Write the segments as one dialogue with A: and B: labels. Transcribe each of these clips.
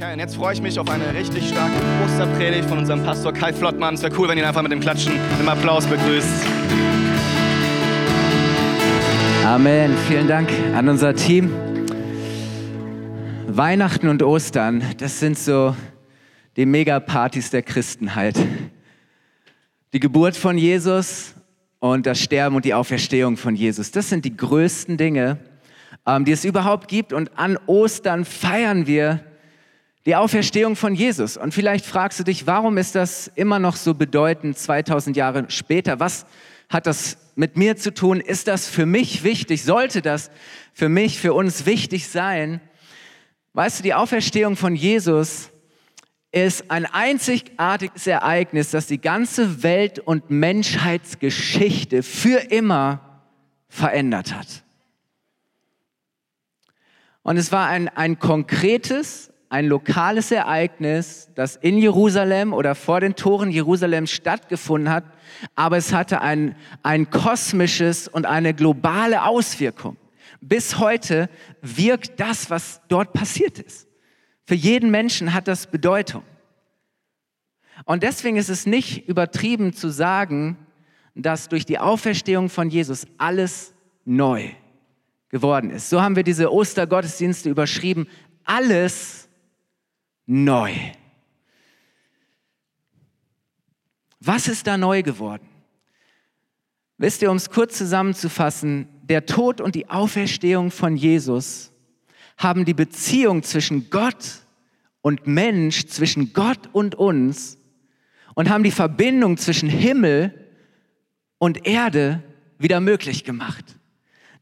A: Okay, und jetzt freue ich mich auf eine richtig starke Osterpredigt von unserem Pastor Kai Flottmann. Es wäre cool, wenn ihr ihn einfach mit dem Klatschen, dem Applaus begrüßt.
B: Amen. Vielen Dank an unser Team. Weihnachten und Ostern, das sind so die Megapartys der Christenheit. Die Geburt von Jesus und das Sterben und die Auferstehung von Jesus, das sind die größten Dinge, ähm, die es überhaupt gibt. Und an Ostern feiern wir die Auferstehung von Jesus. Und vielleicht fragst du dich, warum ist das immer noch so bedeutend 2000 Jahre später? Was hat das mit mir zu tun? Ist das für mich wichtig? Sollte das für mich, für uns wichtig sein? Weißt du, die Auferstehung von Jesus ist ein einzigartiges Ereignis, das die ganze Welt- und Menschheitsgeschichte für immer verändert hat. Und es war ein, ein konkretes, ein lokales Ereignis, das in Jerusalem oder vor den Toren Jerusalems stattgefunden hat, aber es hatte ein, ein kosmisches und eine globale Auswirkung. Bis heute wirkt das, was dort passiert ist. Für jeden Menschen hat das Bedeutung. Und deswegen ist es nicht übertrieben zu sagen, dass durch die Auferstehung von Jesus alles neu geworden ist. So haben wir diese Ostergottesdienste überschrieben. Alles neu. Was ist da neu geworden? Wisst ihr, um es kurz zusammenzufassen, der Tod und die Auferstehung von Jesus haben die Beziehung zwischen Gott und Mensch, zwischen Gott und uns und haben die Verbindung zwischen Himmel und Erde wieder möglich gemacht.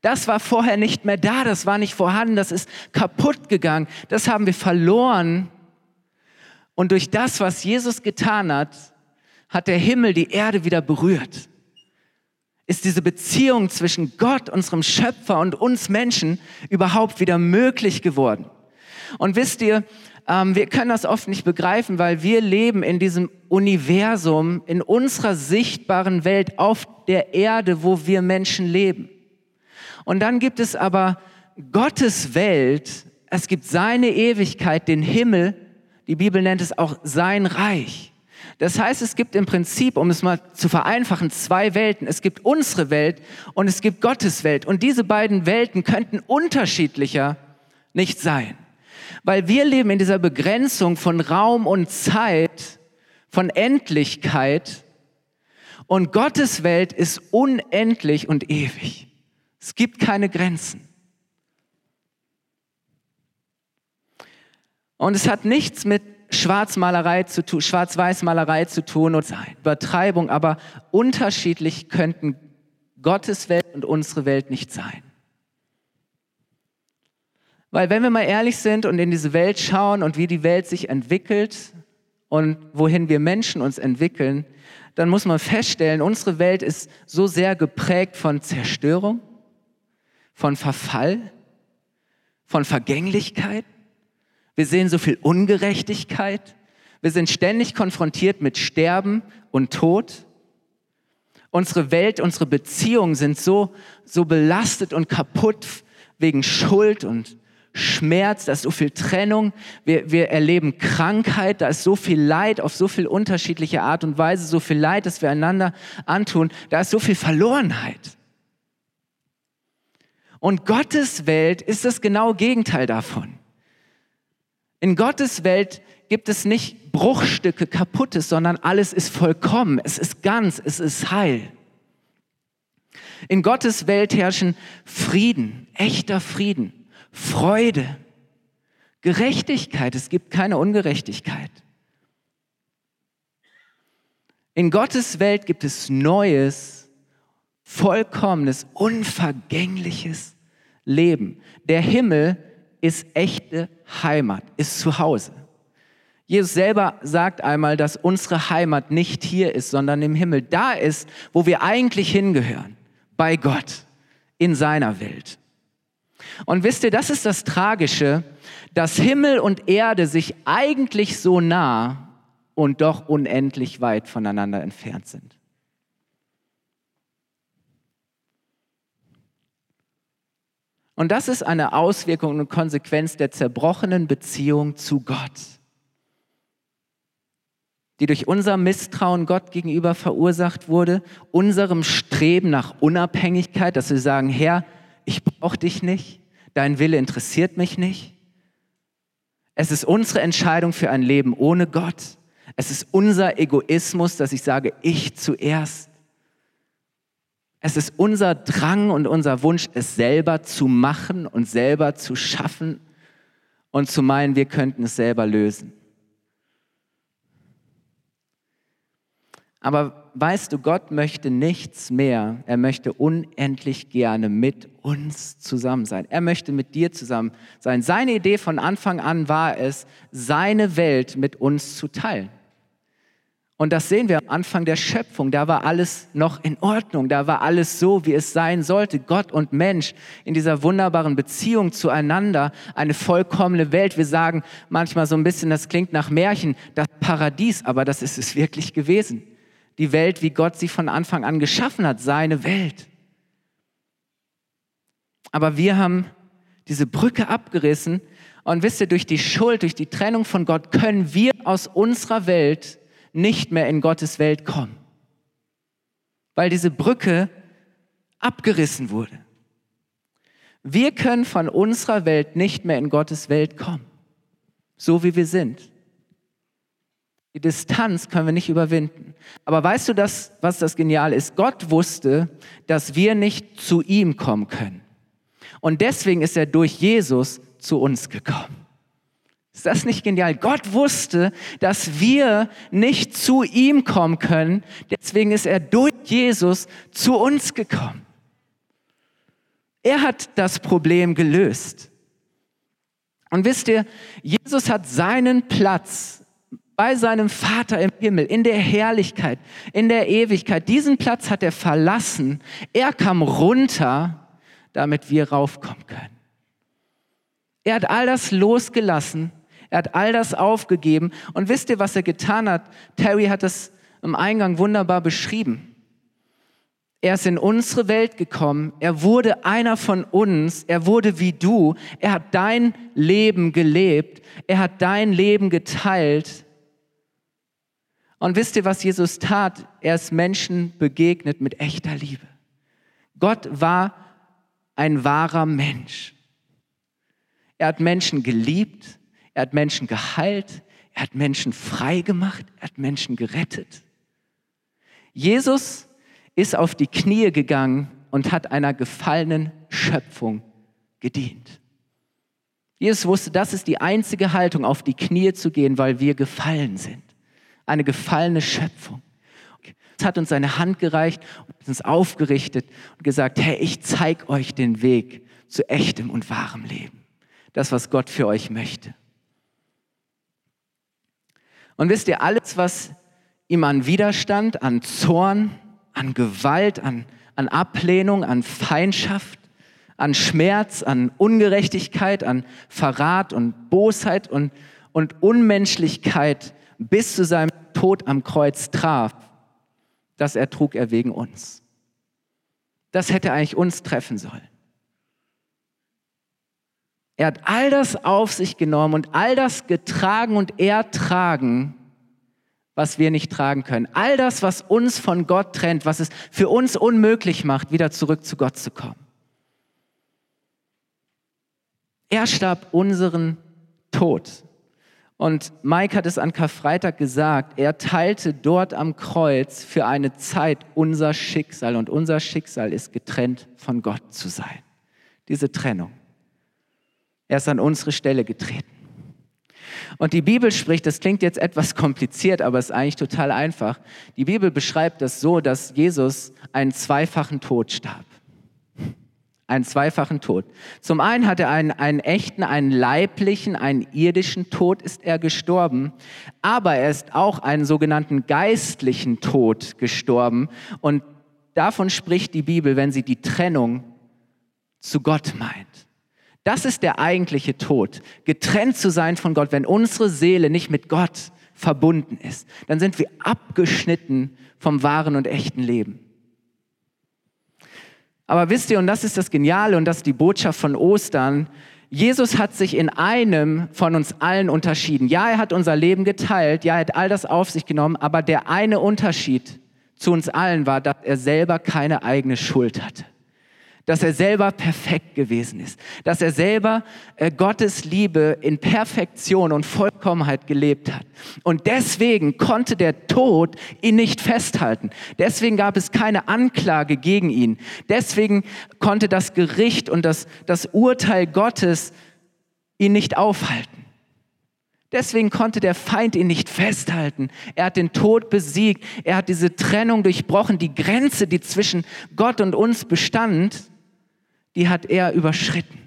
B: Das war vorher nicht mehr da, das war nicht vorhanden, das ist kaputt gegangen, das haben wir verloren und durch das, was Jesus getan hat, hat der Himmel die Erde wieder berührt. Ist diese Beziehung zwischen Gott, unserem Schöpfer und uns Menschen überhaupt wieder möglich geworden? Und wisst ihr, ähm, wir können das oft nicht begreifen, weil wir leben in diesem Universum, in unserer sichtbaren Welt auf der Erde, wo wir Menschen leben. Und dann gibt es aber Gottes Welt, es gibt seine Ewigkeit, den Himmel, die Bibel nennt es auch sein Reich. Das heißt, es gibt im Prinzip, um es mal zu vereinfachen, zwei Welten. Es gibt unsere Welt und es gibt Gottes Welt. Und diese beiden Welten könnten unterschiedlicher nicht sein. Weil wir leben in dieser Begrenzung von Raum und Zeit, von Endlichkeit. Und Gottes Welt ist unendlich und ewig. Es gibt keine Grenzen. Und es hat nichts mit Schwarzmalerei zu tun, Schwarz-Weiß-Malerei zu tun und. Übertreibung, aber unterschiedlich könnten Gottes Welt und unsere Welt nicht sein. Weil wenn wir mal ehrlich sind und in diese Welt schauen und wie die Welt sich entwickelt und wohin wir Menschen uns entwickeln, dann muss man feststellen, unsere Welt ist so sehr geprägt von Zerstörung, von Verfall, von Vergänglichkeit wir sehen so viel Ungerechtigkeit. Wir sind ständig konfrontiert mit Sterben und Tod. Unsere Welt, unsere Beziehungen sind so, so belastet und kaputt wegen Schuld und Schmerz, da ist so viel Trennung, wir, wir erleben Krankheit, da ist so viel Leid auf so viel unterschiedliche Art und Weise, so viel Leid, das wir einander antun, da ist so viel Verlorenheit. Und Gottes Welt ist das genaue Gegenteil davon. In Gottes Welt gibt es nicht Bruchstücke, kaputtes, sondern alles ist vollkommen, es ist ganz, es ist heil. In Gottes Welt herrschen Frieden, echter Frieden, Freude, Gerechtigkeit, es gibt keine Ungerechtigkeit. In Gottes Welt gibt es neues, vollkommenes, unvergängliches Leben. Der Himmel ist echte Heimat, ist Zuhause. Jesus selber sagt einmal, dass unsere Heimat nicht hier ist, sondern im Himmel. Da ist, wo wir eigentlich hingehören, bei Gott, in seiner Welt. Und wisst ihr, das ist das Tragische, dass Himmel und Erde sich eigentlich so nah und doch unendlich weit voneinander entfernt sind. Und das ist eine Auswirkung und Konsequenz der zerbrochenen Beziehung zu Gott, die durch unser Misstrauen Gott gegenüber verursacht wurde, unserem Streben nach Unabhängigkeit, dass wir sagen, Herr, ich brauche dich nicht, dein Wille interessiert mich nicht. Es ist unsere Entscheidung für ein Leben ohne Gott. Es ist unser Egoismus, dass ich sage, ich zuerst. Es ist unser Drang und unser Wunsch, es selber zu machen und selber zu schaffen und zu meinen, wir könnten es selber lösen. Aber weißt du, Gott möchte nichts mehr. Er möchte unendlich gerne mit uns zusammen sein. Er möchte mit dir zusammen sein. Seine Idee von Anfang an war es, seine Welt mit uns zu teilen. Und das sehen wir am Anfang der Schöpfung. Da war alles noch in Ordnung. Da war alles so, wie es sein sollte. Gott und Mensch in dieser wunderbaren Beziehung zueinander. Eine vollkommene Welt. Wir sagen manchmal so ein bisschen, das klingt nach Märchen, das Paradies, aber das ist es wirklich gewesen. Die Welt, wie Gott sie von Anfang an geschaffen hat. Seine Welt. Aber wir haben diese Brücke abgerissen. Und wisst ihr, durch die Schuld, durch die Trennung von Gott können wir aus unserer Welt nicht mehr in Gottes Welt kommen, weil diese Brücke abgerissen wurde. Wir können von unserer Welt nicht mehr in Gottes Welt kommen, so wie wir sind. Die Distanz können wir nicht überwinden. Aber weißt du das, was das Geniale ist? Gott wusste, dass wir nicht zu ihm kommen können. Und deswegen ist er durch Jesus zu uns gekommen. Ist das nicht genial? Gott wusste, dass wir nicht zu ihm kommen können. Deswegen ist er durch Jesus zu uns gekommen. Er hat das Problem gelöst. Und wisst ihr, Jesus hat seinen Platz bei seinem Vater im Himmel, in der Herrlichkeit, in der Ewigkeit. Diesen Platz hat er verlassen. Er kam runter, damit wir raufkommen können. Er hat all das losgelassen er hat all das aufgegeben. Und wisst ihr, was er getan hat? Terry hat das im Eingang wunderbar beschrieben. Er ist in unsere Welt gekommen. Er wurde einer von uns. Er wurde wie du. Er hat dein Leben gelebt. Er hat dein Leben geteilt. Und wisst ihr, was Jesus tat? Er ist Menschen begegnet mit echter Liebe. Gott war ein wahrer Mensch. Er hat Menschen geliebt. Er hat Menschen geheilt, er hat Menschen frei gemacht, er hat Menschen gerettet. Jesus ist auf die Knie gegangen und hat einer gefallenen Schöpfung gedient. Jesus wusste, das ist die einzige Haltung, auf die Knie zu gehen, weil wir gefallen sind. Eine gefallene Schöpfung. Es hat uns seine Hand gereicht und uns aufgerichtet und gesagt, hey, ich zeige euch den Weg zu echtem und wahrem Leben. Das, was Gott für euch möchte. Und wisst ihr, alles, was ihm an Widerstand, an Zorn, an Gewalt, an, an Ablehnung, an Feindschaft, an Schmerz, an Ungerechtigkeit, an Verrat und Bosheit und, und Unmenschlichkeit bis zu seinem Tod am Kreuz traf, das ertrug er wegen uns. Das hätte eigentlich uns treffen sollen. Er hat all das auf sich genommen und all das getragen und ertragen, was wir nicht tragen können. All das, was uns von Gott trennt, was es für uns unmöglich macht, wieder zurück zu Gott zu kommen. Er starb unseren Tod. Und Mike hat es an Karfreitag gesagt, er teilte dort am Kreuz für eine Zeit unser Schicksal und unser Schicksal ist getrennt von Gott zu sein. Diese Trennung. Er ist an unsere Stelle getreten. Und die Bibel spricht, das klingt jetzt etwas kompliziert, aber es ist eigentlich total einfach. Die Bibel beschreibt das so, dass Jesus einen zweifachen Tod starb. Einen zweifachen Tod. Zum einen hat er einen, einen echten, einen leiblichen, einen irdischen Tod ist er gestorben, aber er ist auch einen sogenannten geistlichen Tod gestorben. Und davon spricht die Bibel, wenn sie die Trennung zu Gott meint. Das ist der eigentliche Tod. Getrennt zu sein von Gott, wenn unsere Seele nicht mit Gott verbunden ist, dann sind wir abgeschnitten vom wahren und echten Leben. Aber wisst ihr, und das ist das Geniale und das ist die Botschaft von Ostern, Jesus hat sich in einem von uns allen unterschieden. Ja, er hat unser Leben geteilt, ja, er hat all das auf sich genommen, aber der eine Unterschied zu uns allen war, dass er selber keine eigene Schuld hatte dass er selber perfekt gewesen ist, dass er selber äh, Gottes Liebe in Perfektion und Vollkommenheit gelebt hat. Und deswegen konnte der Tod ihn nicht festhalten. Deswegen gab es keine Anklage gegen ihn. Deswegen konnte das Gericht und das, das Urteil Gottes ihn nicht aufhalten. Deswegen konnte der Feind ihn nicht festhalten. Er hat den Tod besiegt. Er hat diese Trennung durchbrochen. Die Grenze, die zwischen Gott und uns bestand, die hat er überschritten.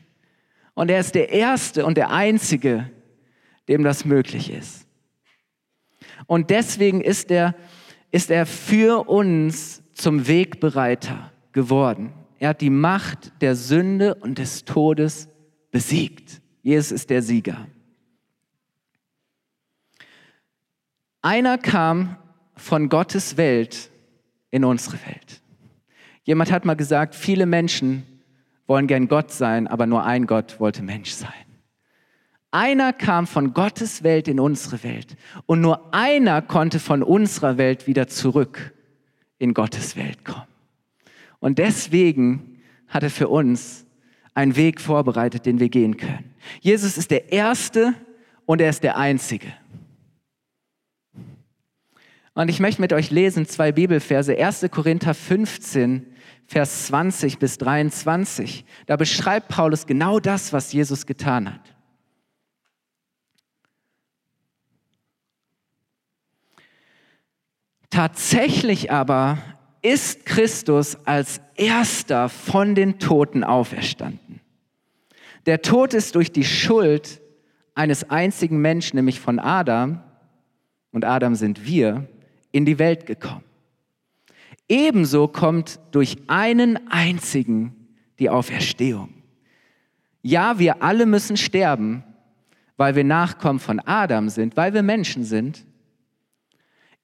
B: Und er ist der Erste und der Einzige, dem das möglich ist. Und deswegen ist er, ist er für uns zum Wegbereiter geworden. Er hat die Macht der Sünde und des Todes besiegt. Jesus ist der Sieger. Einer kam von Gottes Welt in unsere Welt. Jemand hat mal gesagt, viele Menschen wollen gern Gott sein, aber nur ein Gott wollte Mensch sein. Einer kam von Gottes Welt in unsere Welt und nur einer konnte von unserer Welt wieder zurück in Gottes Welt kommen. Und deswegen hat er für uns einen Weg vorbereitet, den wir gehen können. Jesus ist der Erste und er ist der Einzige. Und ich möchte mit euch lesen zwei Bibelverse, 1. Korinther 15, Vers 20 bis 23. Da beschreibt Paulus genau das, was Jesus getan hat. Tatsächlich aber ist Christus als erster von den Toten auferstanden. Der Tod ist durch die Schuld eines einzigen Menschen, nämlich von Adam, und Adam sind wir, in die Welt gekommen. Ebenso kommt durch einen einzigen die Auferstehung. Ja, wir alle müssen sterben, weil wir Nachkommen von Adam sind, weil wir Menschen sind.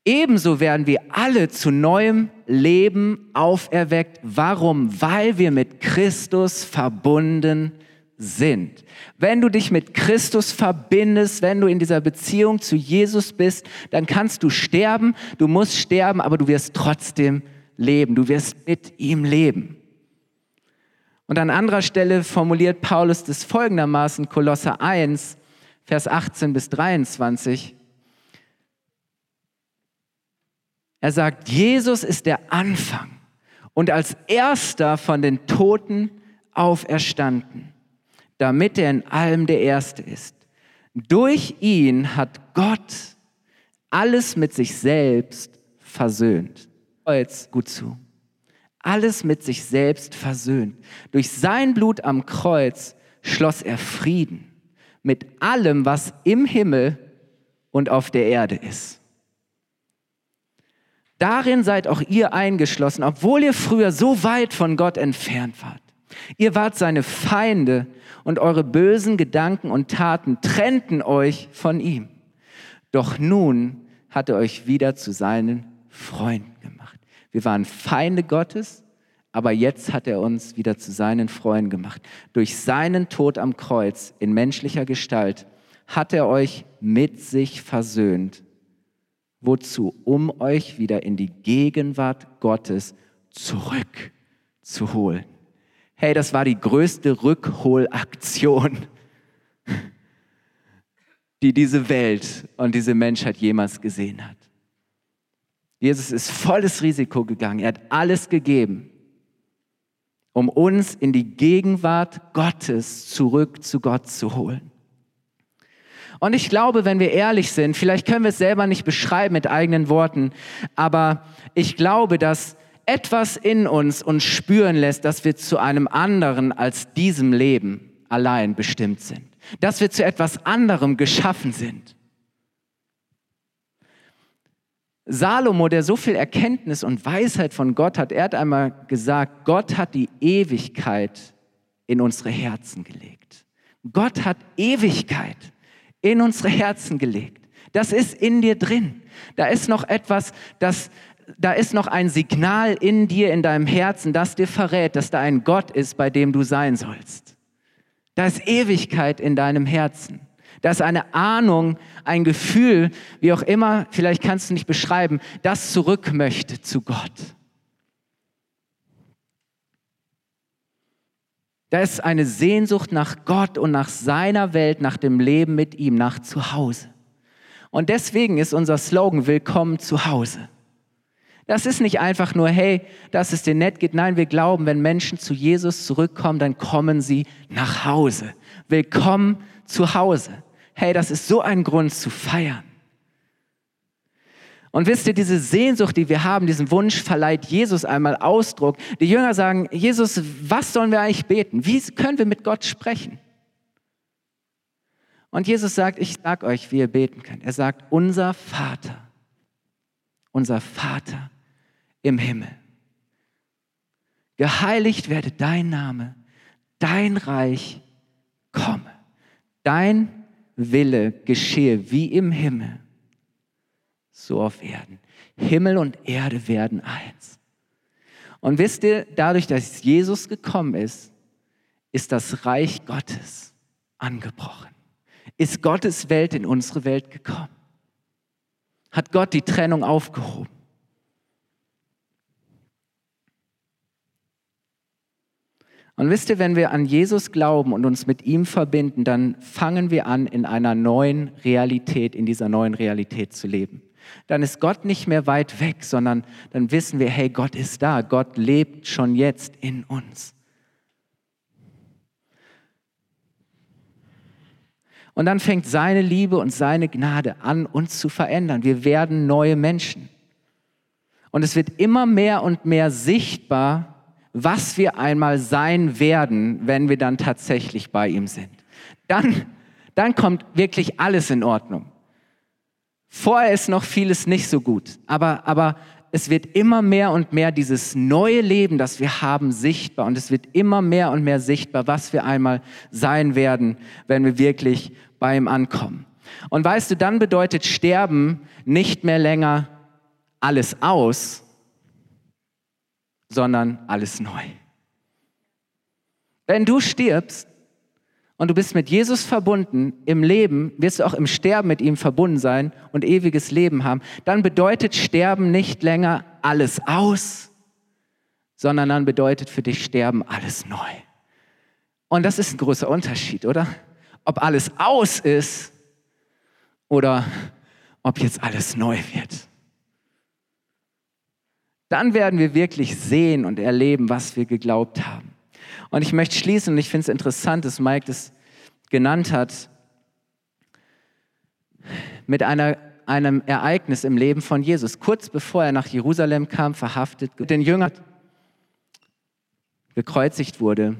B: Ebenso werden wir alle zu neuem Leben auferweckt. Warum? Weil wir mit Christus verbunden sind. Wenn du dich mit Christus verbindest, wenn du in dieser Beziehung zu Jesus bist, dann kannst du sterben, du musst sterben, aber du wirst trotzdem leben, du wirst mit ihm leben. Und an anderer Stelle formuliert Paulus das folgendermaßen, Kolosser 1, Vers 18 bis 23. Er sagt, Jesus ist der Anfang und als erster von den Toten auferstanden, damit er in allem der Erste ist. Durch ihn hat Gott alles mit sich selbst versöhnt Kreuz gut zu. Alles mit sich selbst versöhnt. Durch sein Blut am Kreuz schloss er Frieden mit allem, was im Himmel und auf der Erde ist. Darin seid auch ihr eingeschlossen, obwohl ihr früher so weit von Gott entfernt wart. Ihr wart seine Feinde und eure bösen Gedanken und Taten trennten euch von ihm. Doch nun hat er euch wieder zu seinen Freunden wir waren Feinde Gottes, aber jetzt hat er uns wieder zu seinen Freunden gemacht. Durch seinen Tod am Kreuz in menschlicher Gestalt hat er euch mit sich versöhnt. Wozu? Um euch wieder in die Gegenwart Gottes zurückzuholen. Hey, das war die größte Rückholaktion, die diese Welt und diese Menschheit jemals gesehen hat. Jesus ist volles Risiko gegangen. Er hat alles gegeben, um uns in die Gegenwart Gottes zurück zu Gott zu holen. Und ich glaube, wenn wir ehrlich sind, vielleicht können wir es selber nicht beschreiben mit eigenen Worten, aber ich glaube, dass etwas in uns uns spüren lässt, dass wir zu einem anderen als diesem Leben allein bestimmt sind. Dass wir zu etwas anderem geschaffen sind. Salomo, der so viel Erkenntnis und Weisheit von Gott hat, er hat einmal gesagt, Gott hat die Ewigkeit in unsere Herzen gelegt. Gott hat Ewigkeit in unsere Herzen gelegt. Das ist in dir drin. Da ist noch etwas, das da ist noch ein Signal in dir, in deinem Herzen, das dir verrät, dass da ein Gott ist, bei dem du sein sollst. Da ist Ewigkeit in deinem Herzen. Da ist eine Ahnung, ein Gefühl, wie auch immer, vielleicht kannst du nicht beschreiben, das zurück möchte zu Gott. Da ist eine Sehnsucht nach Gott und nach seiner Welt, nach dem Leben mit ihm, nach Zuhause. Und deswegen ist unser Slogan Willkommen zu Hause. Das ist nicht einfach nur, hey, dass es dir nett geht. Nein, wir glauben, wenn Menschen zu Jesus zurückkommen, dann kommen sie nach Hause. Willkommen zu Hause. Hey, das ist so ein Grund zu feiern. Und wisst ihr, diese Sehnsucht, die wir haben, diesen Wunsch verleiht Jesus einmal Ausdruck. Die Jünger sagen, Jesus, was sollen wir eigentlich beten? Wie können wir mit Gott sprechen? Und Jesus sagt, ich sag euch, wie ihr beten könnt. Er sagt, unser Vater, unser Vater im Himmel. Geheiligt werde dein Name, dein Reich komme, dein Wille geschehe wie im Himmel, so auf Erden. Himmel und Erde werden eins. Und wisst ihr, dadurch, dass Jesus gekommen ist, ist das Reich Gottes angebrochen. Ist Gottes Welt in unsere Welt gekommen. Hat Gott die Trennung aufgehoben. Und wisst ihr, wenn wir an Jesus glauben und uns mit ihm verbinden, dann fangen wir an, in einer neuen Realität, in dieser neuen Realität zu leben. Dann ist Gott nicht mehr weit weg, sondern dann wissen wir, hey, Gott ist da, Gott lebt schon jetzt in uns. Und dann fängt seine Liebe und seine Gnade an, uns zu verändern. Wir werden neue Menschen. Und es wird immer mehr und mehr sichtbar, was wir einmal sein werden, wenn wir dann tatsächlich bei ihm sind. Dann, dann kommt wirklich alles in Ordnung. Vorher ist noch vieles nicht so gut, aber, aber es wird immer mehr und mehr dieses neue Leben, das wir haben, sichtbar. Und es wird immer mehr und mehr sichtbar, was wir einmal sein werden, wenn wir wirklich bei ihm ankommen. Und weißt du, dann bedeutet Sterben nicht mehr länger alles aus, sondern alles neu. Wenn du stirbst und du bist mit Jesus verbunden im Leben, wirst du auch im Sterben mit ihm verbunden sein und ewiges Leben haben, dann bedeutet Sterben nicht länger alles aus, sondern dann bedeutet für dich Sterben alles neu. Und das ist ein großer Unterschied, oder? Ob alles aus ist oder ob jetzt alles neu wird dann werden wir wirklich sehen und erleben, was wir geglaubt haben. Und ich möchte schließen, und ich finde es interessant, dass Mike das genannt hat, mit einer, einem Ereignis im Leben von Jesus. Kurz bevor er nach Jerusalem kam, verhaftet, den Jüngern gekreuzigt wurde.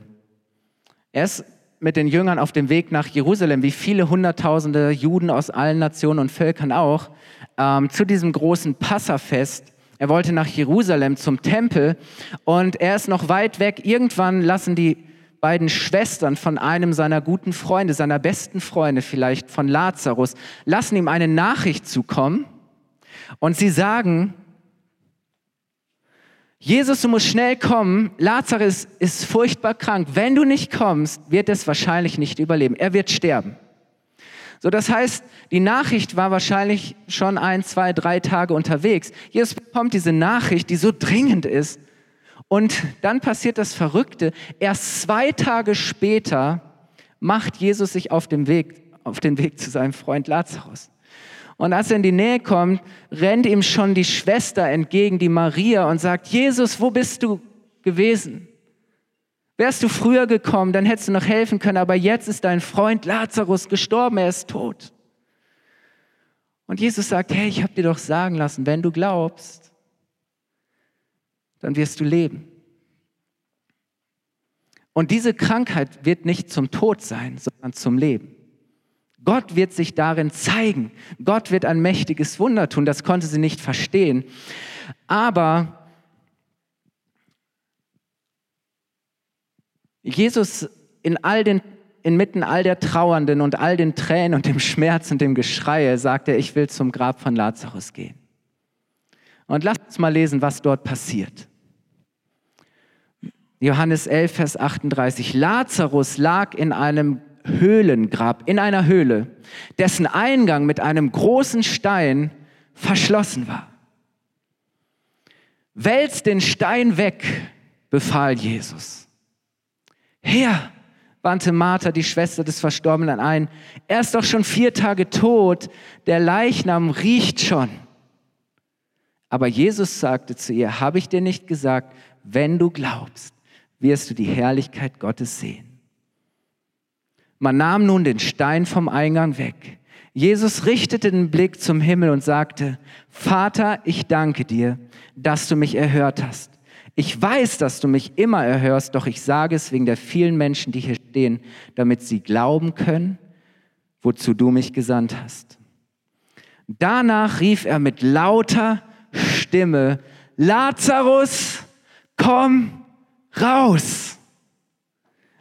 B: Er ist mit den Jüngern auf dem Weg nach Jerusalem, wie viele Hunderttausende Juden aus allen Nationen und Völkern auch, ähm, zu diesem großen Passafest er wollte nach Jerusalem zum Tempel und er ist noch weit weg. Irgendwann lassen die beiden Schwestern von einem seiner guten Freunde, seiner besten Freunde vielleicht, von Lazarus, lassen ihm eine Nachricht zukommen und sie sagen, Jesus, du musst schnell kommen. Lazarus ist furchtbar krank. Wenn du nicht kommst, wird es wahrscheinlich nicht überleben. Er wird sterben. So, das heißt, die Nachricht war wahrscheinlich schon ein, zwei, drei Tage unterwegs. Jesus bekommt diese Nachricht, die so dringend ist. Und dann passiert das Verrückte. Erst zwei Tage später macht Jesus sich auf den Weg, auf den Weg zu seinem Freund Lazarus. Und als er in die Nähe kommt, rennt ihm schon die Schwester entgegen, die Maria, und sagt, Jesus, wo bist du gewesen? Wärst du früher gekommen, dann hättest du noch helfen können, aber jetzt ist dein Freund Lazarus gestorben, er ist tot. Und Jesus sagt, hey, ich habe dir doch sagen lassen, wenn du glaubst, dann wirst du leben. Und diese Krankheit wird nicht zum Tod sein, sondern zum Leben. Gott wird sich darin zeigen. Gott wird ein mächtiges Wunder tun. Das konnte sie nicht verstehen. Aber Jesus in all den inmitten all der Trauernden und all den Tränen und dem Schmerz und dem Geschrei sagt er, ich will zum Grab von Lazarus gehen. Und lasst uns mal lesen, was dort passiert. Johannes 11, Vers 38. Lazarus lag in einem Höhlengrab, in einer Höhle, dessen Eingang mit einem großen Stein verschlossen war. Wälz den Stein weg, befahl Jesus. Herr, wandte Martha, die Schwester des Verstorbenen, ein, er ist doch schon vier Tage tot, der Leichnam riecht schon. Aber Jesus sagte zu ihr, habe ich dir nicht gesagt, wenn du glaubst, wirst du die Herrlichkeit Gottes sehen. Man nahm nun den Stein vom Eingang weg. Jesus richtete den Blick zum Himmel und sagte, Vater, ich danke dir, dass du mich erhört hast. Ich weiß, dass du mich immer erhörst, doch ich sage es wegen der vielen Menschen, die hier stehen, damit sie glauben können, wozu du mich gesandt hast. Danach rief er mit lauter Stimme, Lazarus, komm raus.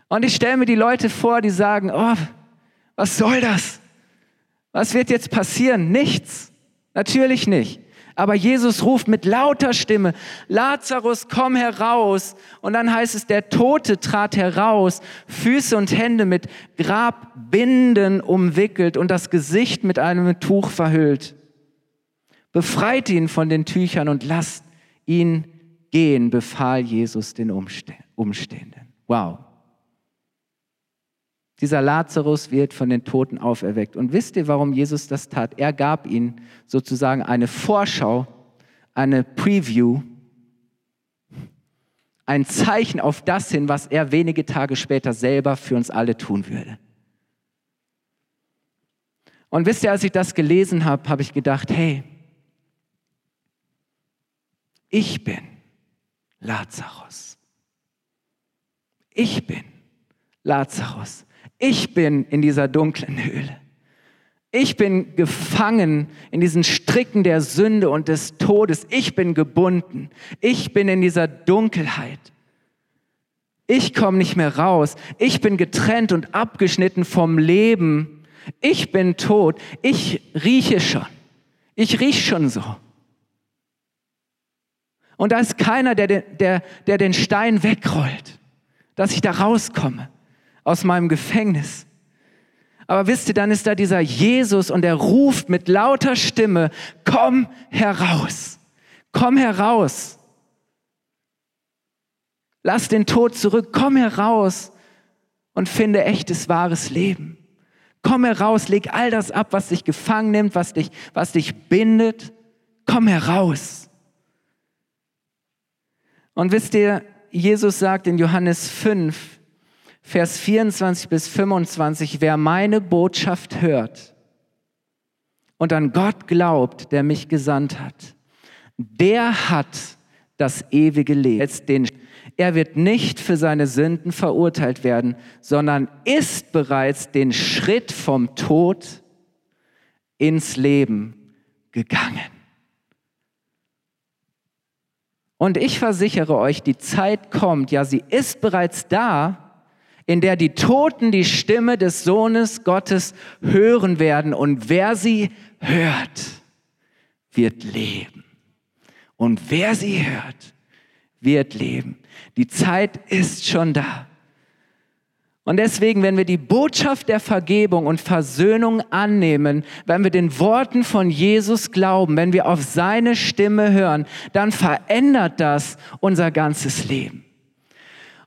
B: Und ich stelle mir die Leute vor, die sagen, oh, was soll das? Was wird jetzt passieren? Nichts. Natürlich nicht. Aber Jesus ruft mit lauter Stimme, Lazarus, komm heraus. Und dann heißt es, der Tote trat heraus, Füße und Hände mit Grabbinden umwickelt und das Gesicht mit einem Tuch verhüllt. Befreit ihn von den Tüchern und lasst ihn gehen, befahl Jesus den Umstehenden. Wow. Dieser Lazarus wird von den Toten auferweckt. Und wisst ihr, warum Jesus das tat? Er gab ihnen sozusagen eine Vorschau, eine Preview, ein Zeichen auf das hin, was er wenige Tage später selber für uns alle tun würde. Und wisst ihr, als ich das gelesen habe, habe ich gedacht, hey, ich bin Lazarus. Ich bin Lazarus. Ich bin in dieser dunklen Höhle. Ich bin gefangen in diesen Stricken der Sünde und des Todes. Ich bin gebunden. Ich bin in dieser Dunkelheit. Ich komme nicht mehr raus. Ich bin getrennt und abgeschnitten vom Leben. Ich bin tot. Ich rieche schon. Ich rieche schon so. Und da ist keiner, der, der, der den Stein wegrollt, dass ich da rauskomme aus meinem Gefängnis. Aber wisst ihr, dann ist da dieser Jesus und er ruft mit lauter Stimme, komm heraus, komm heraus. Lass den Tod zurück, komm heraus und finde echtes, wahres Leben. Komm heraus, leg all das ab, was dich gefangen nimmt, was dich, was dich bindet. Komm heraus. Und wisst ihr, Jesus sagt in Johannes 5, Vers 24 bis 25, wer meine Botschaft hört und an Gott glaubt, der mich gesandt hat, der hat das ewige Leben. Er wird nicht für seine Sünden verurteilt werden, sondern ist bereits den Schritt vom Tod ins Leben gegangen. Und ich versichere euch, die Zeit kommt, ja, sie ist bereits da, in der die Toten die Stimme des Sohnes Gottes hören werden. Und wer sie hört, wird leben. Und wer sie hört, wird leben. Die Zeit ist schon da. Und deswegen, wenn wir die Botschaft der Vergebung und Versöhnung annehmen, wenn wir den Worten von Jesus glauben, wenn wir auf seine Stimme hören, dann verändert das unser ganzes Leben.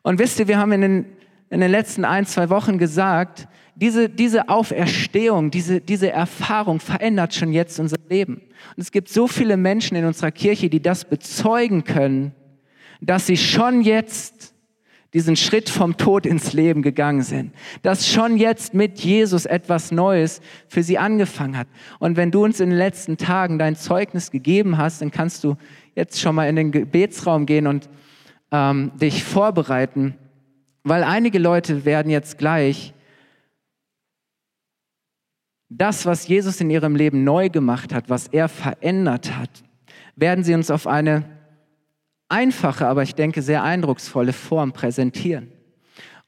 B: Und wisst ihr, wir haben in den in den letzten ein, zwei Wochen gesagt, diese, diese Auferstehung, diese, diese Erfahrung verändert schon jetzt unser Leben. Und es gibt so viele Menschen in unserer Kirche, die das bezeugen können, dass sie schon jetzt diesen Schritt vom Tod ins Leben gegangen sind, dass schon jetzt mit Jesus etwas Neues für sie angefangen hat. Und wenn du uns in den letzten Tagen dein Zeugnis gegeben hast, dann kannst du jetzt schon mal in den Gebetsraum gehen und ähm, dich vorbereiten weil einige Leute werden jetzt gleich das, was Jesus in ihrem Leben neu gemacht hat, was er verändert hat, werden sie uns auf eine einfache, aber ich denke sehr eindrucksvolle Form präsentieren.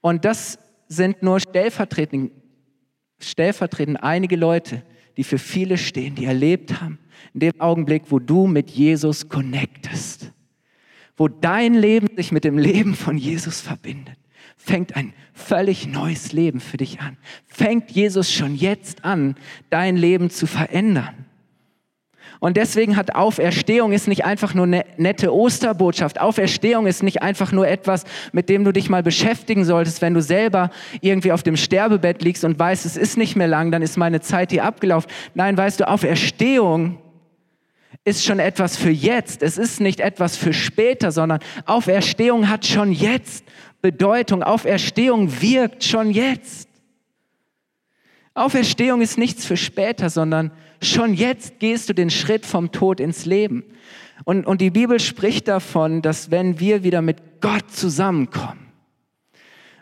B: Und das sind nur stellvertretend, stellvertretend einige Leute, die für viele stehen, die erlebt haben, in dem Augenblick, wo du mit Jesus connectest, wo dein Leben sich mit dem Leben von Jesus verbindet, fängt ein völlig neues Leben für dich an. Fängt Jesus schon jetzt an, dein Leben zu verändern. Und deswegen hat Auferstehung ist nicht einfach nur eine nette Osterbotschaft. Auferstehung ist nicht einfach nur etwas, mit dem du dich mal beschäftigen solltest, wenn du selber irgendwie auf dem Sterbebett liegst und weißt, es ist nicht mehr lang, dann ist meine Zeit hier abgelaufen. Nein, weißt du, Auferstehung ist schon etwas für jetzt. Es ist nicht etwas für später, sondern Auferstehung hat schon jetzt Bedeutung. Auferstehung wirkt schon jetzt. Auferstehung ist nichts für später, sondern schon jetzt gehst du den Schritt vom Tod ins Leben. Und, und die Bibel spricht davon, dass wenn wir wieder mit Gott zusammenkommen,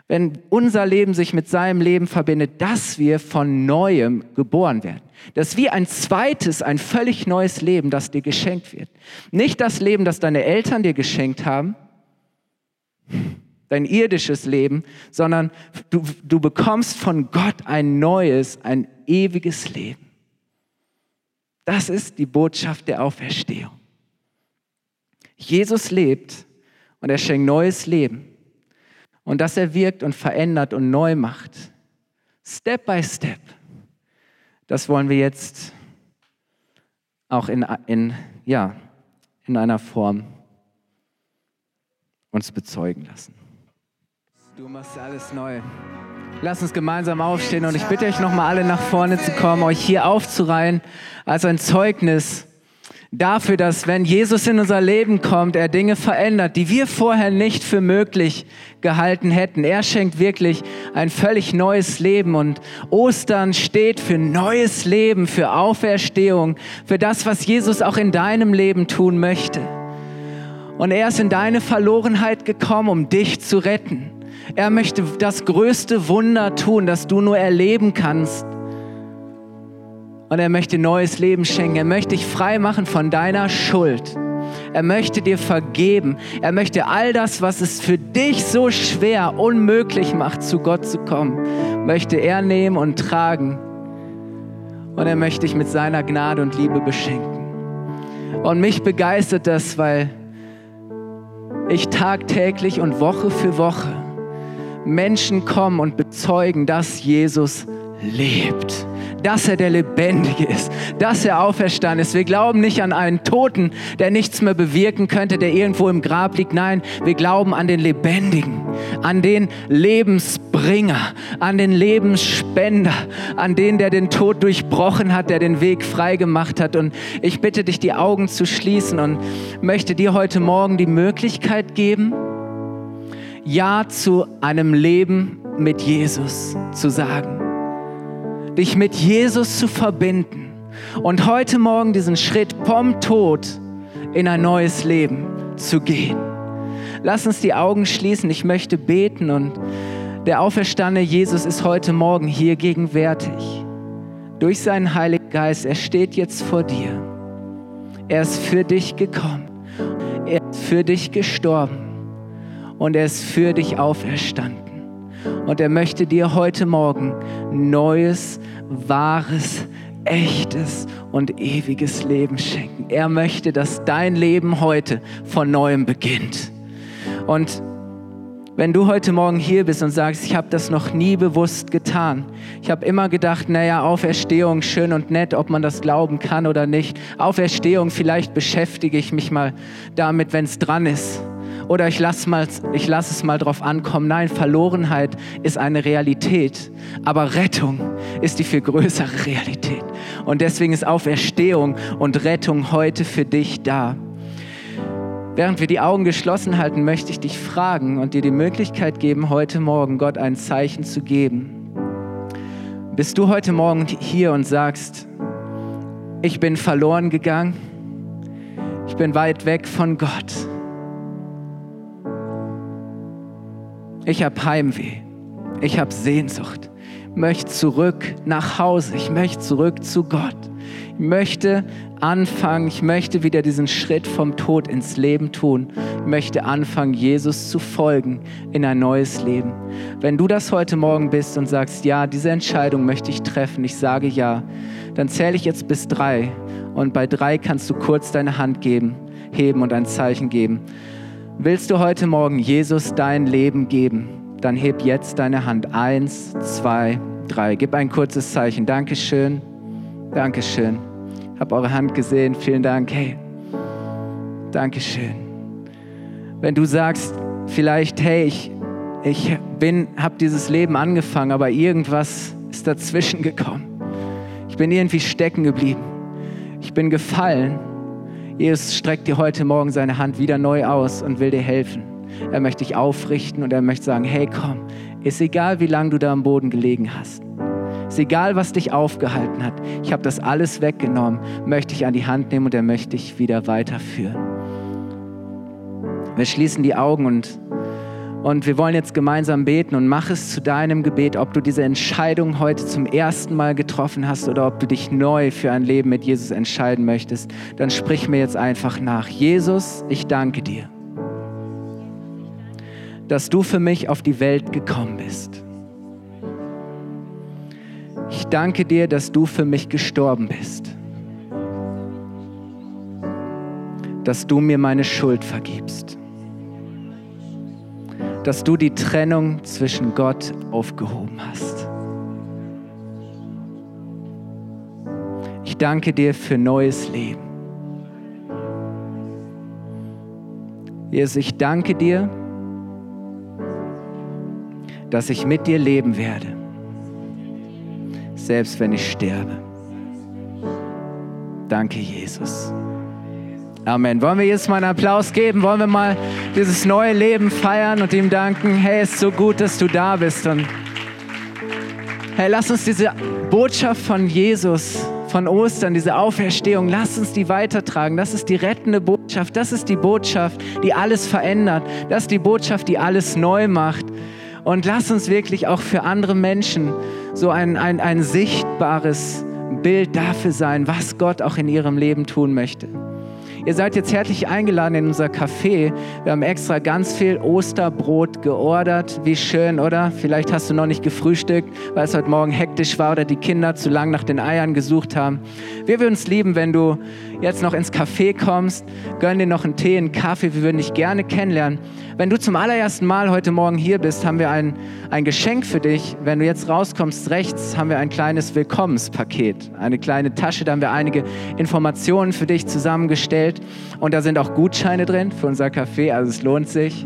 B: wenn unser Leben sich mit seinem Leben verbindet, dass wir von neuem geboren werden. Dass wie ein zweites, ein völlig neues Leben, das dir geschenkt wird. Nicht das Leben, das deine Eltern dir geschenkt haben, dein irdisches Leben, sondern du, du bekommst von Gott ein neues, ein ewiges Leben. Das ist die Botschaft der Auferstehung. Jesus lebt und er schenkt neues Leben. Und dass er wirkt und verändert und neu macht. Step by Step. Das wollen wir jetzt auch in, in, ja, in einer Form uns bezeugen lassen. Du machst alles neu. Lass uns gemeinsam aufstehen und ich bitte euch nochmal alle nach vorne zu kommen, euch hier aufzureihen als ein Zeugnis dafür, dass wenn Jesus in unser Leben kommt, er Dinge verändert, die wir vorher nicht für möglich gehalten hätten. Er schenkt wirklich ein völlig neues Leben und Ostern steht für neues Leben, für Auferstehung, für das, was Jesus auch in deinem Leben tun möchte. Und er ist in deine Verlorenheit gekommen, um dich zu retten. Er möchte das größte Wunder tun, das du nur erleben kannst. Und er möchte neues Leben schenken. Er möchte dich frei machen von deiner Schuld. Er möchte dir vergeben. Er möchte all das, was es für dich so schwer, unmöglich macht, zu Gott zu kommen, möchte er nehmen und tragen. Und er möchte dich mit seiner Gnade und Liebe beschenken. Und mich begeistert das, weil ich tagtäglich und Woche für Woche Menschen kommen und bezeugen, dass Jesus lebt, dass er der Lebendige ist, dass er auferstanden ist. Wir glauben nicht an einen Toten, der nichts mehr bewirken könnte, der irgendwo im Grab liegt. Nein, wir glauben an den Lebendigen, an den Lebensbringer, an den Lebensspender, an den, der den Tod durchbrochen hat, der den Weg frei gemacht hat. Und ich bitte dich, die Augen zu schließen und möchte dir heute Morgen die Möglichkeit geben, ja zu einem Leben mit Jesus zu sagen. Dich mit Jesus zu verbinden und heute Morgen diesen Schritt vom Tod in ein neues Leben zu gehen. Lass uns die Augen schließen. Ich möchte beten und der auferstandene Jesus ist heute Morgen hier gegenwärtig. Durch seinen Heiligen Geist. Er steht jetzt vor dir. Er ist für dich gekommen. Er ist für dich gestorben und er ist für dich auferstanden. Und er möchte dir heute Morgen neues, wahres, echtes und ewiges Leben schenken. Er möchte, dass dein Leben heute von neuem beginnt. Und wenn du heute Morgen hier bist und sagst, ich habe das noch nie bewusst getan, ich habe immer gedacht, naja, Auferstehung schön und nett, ob man das glauben kann oder nicht. Auferstehung, vielleicht beschäftige ich mich mal damit, wenn es dran ist oder ich lasse lass es mal drauf ankommen. Nein, Verlorenheit ist eine Realität, aber Rettung ist die viel größere Realität. Und deswegen ist Auferstehung und Rettung heute für dich da. Während wir die Augen geschlossen halten, möchte ich dich fragen und dir die Möglichkeit geben, heute Morgen Gott ein Zeichen zu geben. Bist du heute Morgen hier und sagst, ich bin verloren gegangen, ich bin weit weg von Gott. Ich habe Heimweh. Ich habe Sehnsucht. Ich möchte zurück nach Hause. Ich möchte zurück zu Gott. Ich möchte anfangen. Ich möchte wieder diesen Schritt vom Tod ins Leben tun. Ich möchte anfangen, Jesus zu folgen in ein neues Leben. Wenn du das heute Morgen bist und sagst, ja, diese Entscheidung möchte ich treffen, ich sage ja, dann zähle ich jetzt bis drei und bei drei kannst du kurz deine Hand geben, heben und ein Zeichen geben. Willst du heute Morgen Jesus dein Leben geben? Dann heb jetzt deine Hand. Eins, zwei, drei. Gib ein kurzes Zeichen. Dankeschön. Dankeschön. Hab eure Hand gesehen. Vielen Dank. Hey, Dankeschön. Wenn du sagst, vielleicht, hey, ich, ich bin, habe dieses Leben angefangen, aber irgendwas ist dazwischen gekommen. Ich bin irgendwie stecken geblieben. Ich bin gefallen. Jesus streckt dir heute Morgen seine Hand wieder neu aus und will dir helfen. Er möchte dich aufrichten und er möchte sagen, hey komm, ist egal, wie lange du da am Boden gelegen hast. Ist egal, was dich aufgehalten hat. Ich habe das alles weggenommen, möchte ich an die Hand nehmen und er möchte dich wieder weiterführen. Wir schließen die Augen und, und wir wollen jetzt gemeinsam beten und mach es zu deinem Gebet, ob du diese Entscheidung heute zum ersten Mal getroffen hast oder ob du dich neu für ein Leben mit Jesus entscheiden möchtest. Dann sprich mir jetzt einfach nach. Jesus, ich danke dir, dass du für mich auf die Welt gekommen bist. Ich danke dir, dass du für mich gestorben bist. Dass du mir meine Schuld vergibst dass du die Trennung zwischen Gott aufgehoben hast. Ich danke dir für neues Leben. Jesus, ich danke dir, dass ich mit dir leben werde, selbst wenn ich sterbe. Danke, Jesus. Amen. Wollen wir jetzt mal einen Applaus geben? Wollen wir mal dieses neue Leben feiern und ihm danken? Hey, es ist so gut, dass du da bist. Und hey, lass uns diese Botschaft von Jesus, von Ostern, diese Auferstehung, lass uns die weitertragen. Das ist die rettende Botschaft. Das ist die Botschaft, die alles verändert. Das ist die Botschaft, die alles neu macht. Und lass uns wirklich auch für andere Menschen so ein, ein, ein sichtbares Bild dafür sein, was Gott auch in ihrem Leben tun möchte. Ihr seid jetzt herzlich eingeladen in unser Café. Wir haben extra ganz viel Osterbrot geordert. Wie schön, oder? Vielleicht hast du noch nicht gefrühstückt, weil es heute Morgen hektisch war oder die Kinder zu lang nach den Eiern gesucht haben. Wir würden es lieben, wenn du jetzt noch ins Café kommst. Gönn dir noch einen Tee, einen Kaffee. Wir würden dich gerne kennenlernen. Wenn du zum allerersten Mal heute Morgen hier bist, haben wir ein, ein Geschenk für dich. Wenn du jetzt rauskommst, rechts haben wir ein kleines Willkommenspaket. Eine kleine Tasche, da haben wir einige Informationen für dich zusammengestellt. Und da sind auch Gutscheine drin für unser Café, also es lohnt sich.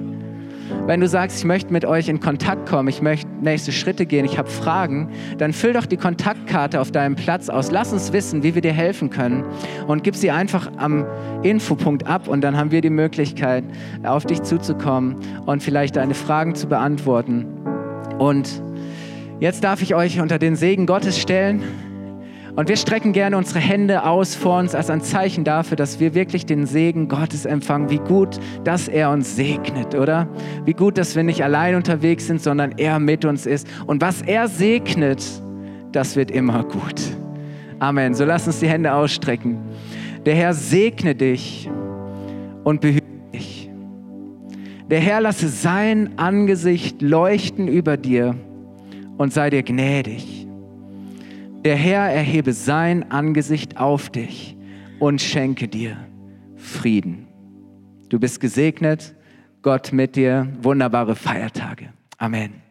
B: Wenn du sagst, ich möchte mit euch in Kontakt kommen, ich möchte nächste Schritte gehen, ich habe Fragen, dann füll doch die Kontaktkarte auf deinem Platz aus. Lass uns wissen, wie wir dir helfen können und gib sie einfach am Infopunkt ab und dann haben wir die Möglichkeit, auf dich zuzukommen und vielleicht deine Fragen zu beantworten. Und jetzt darf ich euch unter den Segen Gottes stellen. Und wir strecken gerne unsere Hände aus vor uns als ein Zeichen dafür, dass wir wirklich den Segen Gottes empfangen. Wie gut, dass er uns segnet, oder? Wie gut, dass wir nicht allein unterwegs sind, sondern er mit uns ist. Und was er segnet, das wird immer gut. Amen. So lass uns die Hände ausstrecken. Der Herr segne dich und behüte dich. Der Herr lasse sein Angesicht leuchten über dir und sei dir gnädig. Der Herr erhebe sein Angesicht auf dich und schenke dir Frieden. Du bist gesegnet, Gott mit dir, wunderbare Feiertage. Amen.